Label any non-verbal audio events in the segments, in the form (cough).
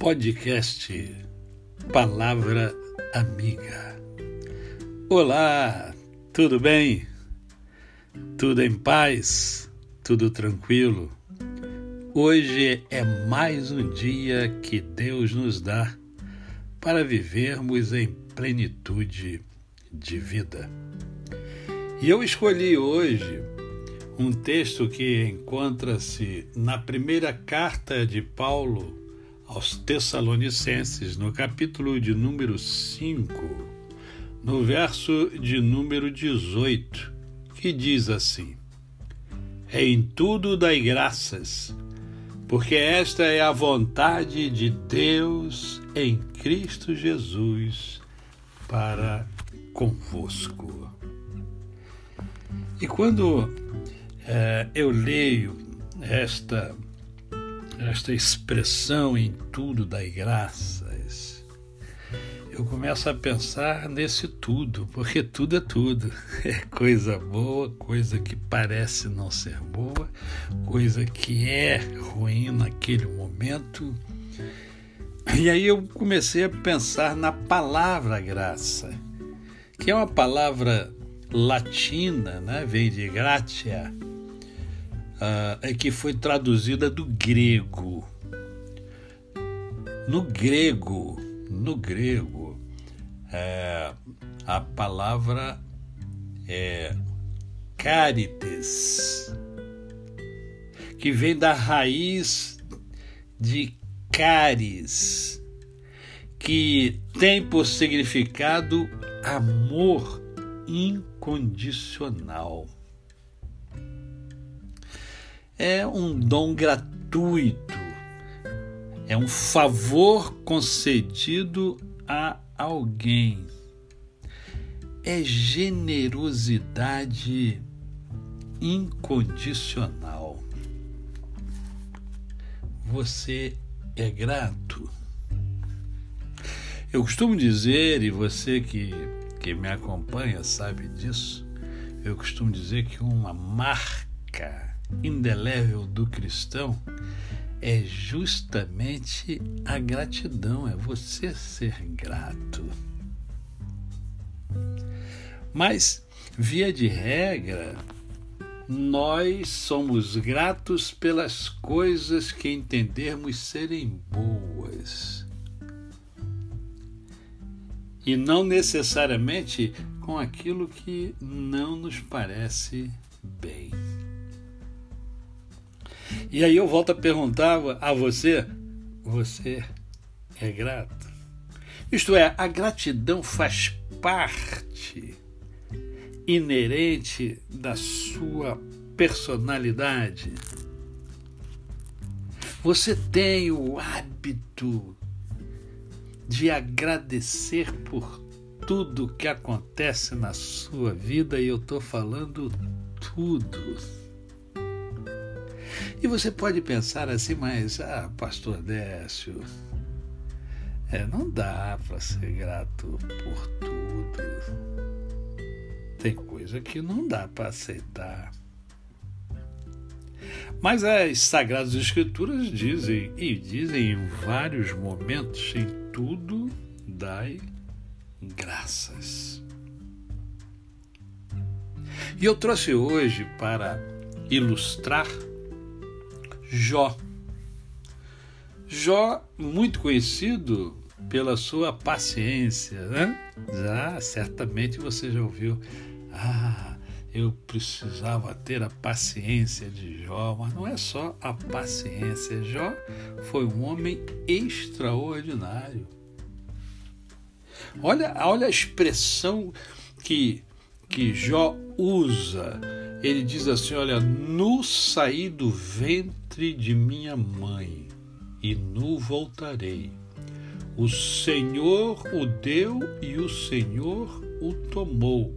Podcast Palavra Amiga. Olá, tudo bem? Tudo em paz? Tudo tranquilo? Hoje é mais um dia que Deus nos dá para vivermos em plenitude de vida. E eu escolhi hoje um texto que encontra-se na primeira carta de Paulo aos Tessalonicenses, no capítulo de número 5, no verso de número 18, que diz assim: É em tudo dai graças, porque esta é a vontade de Deus em Cristo Jesus para convosco. E quando é, eu leio esta, esta expressão em tudo das graças, eu começo a pensar nesse tudo, porque tudo é tudo. (laughs) É coisa boa, coisa que parece não ser boa, coisa que é ruim naquele momento. E aí eu comecei a pensar na palavra graça, que é uma palavra latina, né? vem de gratia, uh, é que foi traduzida do grego. No grego, no grego, é, a palavra é carites, que vem da raiz de caris, que tem por significado amor incondicional é um dom gratuito, é um favor concedido a alguém, é generosidade incondicional. Você é grato. Eu costumo dizer, e você que, que me acompanha sabe disso, eu costumo dizer que uma marca indelével do cristão é justamente a gratidão, é você ser grato. Mas, via de regra, nós somos gratos pelas coisas que entendermos serem boas. E não necessariamente com aquilo que não nos parece bem. E aí eu volto a perguntar a você: você é grato? Isto é, a gratidão faz parte inerente da sua personalidade. Você tem o hábito de agradecer por tudo que acontece na sua vida e eu estou falando tudo. E você pode pensar assim, mas, ah, pastor Décio, é, não dá para ser grato por tudo. Tem coisa que não dá para aceitar. Mas as Sagradas Escrituras dizem, e dizem em vários momentos, em tudo dai graças. E eu trouxe hoje para ilustrar Jó. Jó, muito conhecido pela sua paciência, né? Certamente você já ouviu. Ah, eu precisava ter a paciência de Jó, mas não é só a paciência. Jó foi um homem extraordinário. Olha, olha a expressão que, que Jó usa ele diz assim: Olha, nu saí do ventre de minha mãe e nu voltarei. O Senhor o deu e o Senhor o tomou.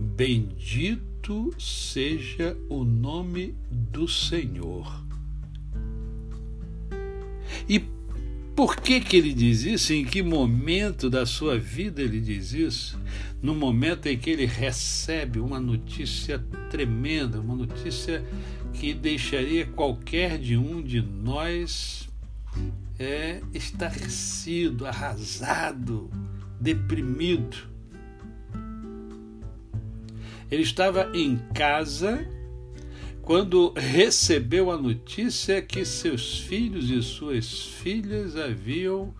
Bendito seja o nome do Senhor. E por que, que ele diz isso? Em que momento da sua vida ele diz isso? No momento em que ele recebe uma notícia tremenda, uma notícia que deixaria qualquer de um de nós é, estarrecido, arrasado, deprimido. Ele estava em casa quando recebeu a notícia que seus filhos e suas filhas haviam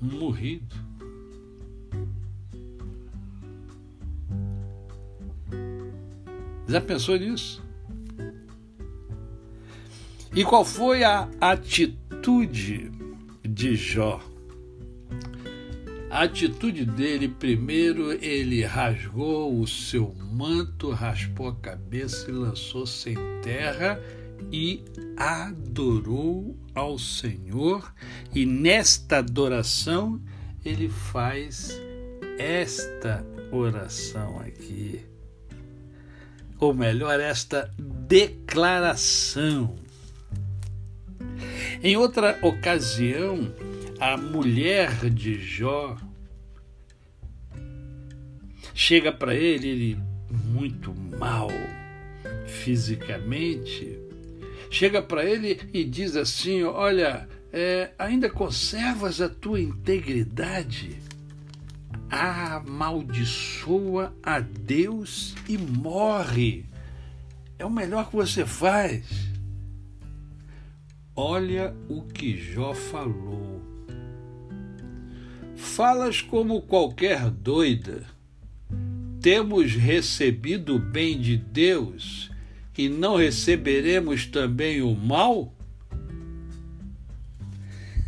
morrido. Já pensou nisso? E qual foi a atitude de Jó? A atitude dele, primeiro, ele rasgou o seu manto, raspou a cabeça e lançou-se em terra e adorou ao Senhor. E nesta adoração, ele faz esta oração aqui. Ou melhor, esta declaração. Em outra ocasião, a mulher de Jó chega para ele, ele muito mal fisicamente, chega para ele e diz assim: Olha, é, ainda conservas a tua integridade? Amaldiçoa a Deus e morre. É o melhor que você faz. Olha o que Jó falou. Falas como qualquer doida. Temos recebido o bem de Deus e não receberemos também o mal?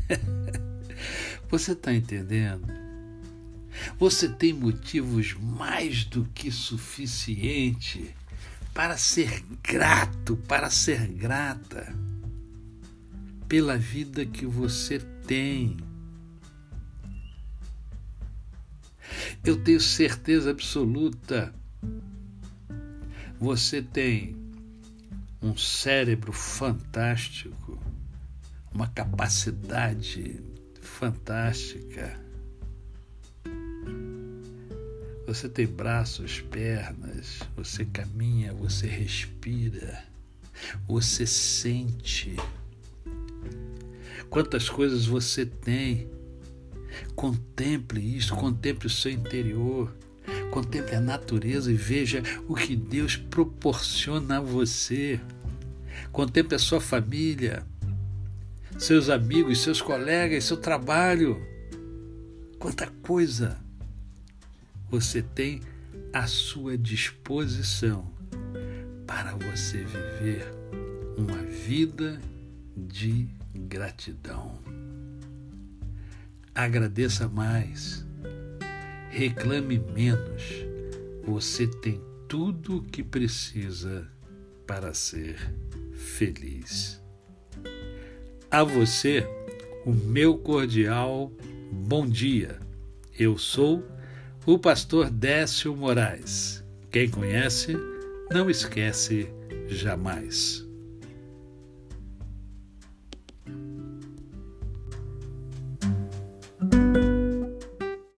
(laughs) Você está entendendo? Você tem motivos mais do que suficiente para ser grato, para ser grata pela vida que você tem Eu tenho certeza absoluta. Você tem um cérebro fantástico, uma capacidade fantástica. Você tem braços, pernas, você caminha, você respira, você sente. Quantas coisas você tem Contemple isso, contemple o seu interior, contemple a natureza e veja o que Deus proporciona a você. Contemple a sua família, seus amigos, seus colegas, seu trabalho. Quanta coisa você tem à sua disposição para você viver uma vida de gratidão agradeça mais, reclame menos. Você tem tudo o que precisa para ser feliz. A você, o meu cordial bom dia. Eu sou o pastor Décio Moraes. Quem conhece, não esquece jamais.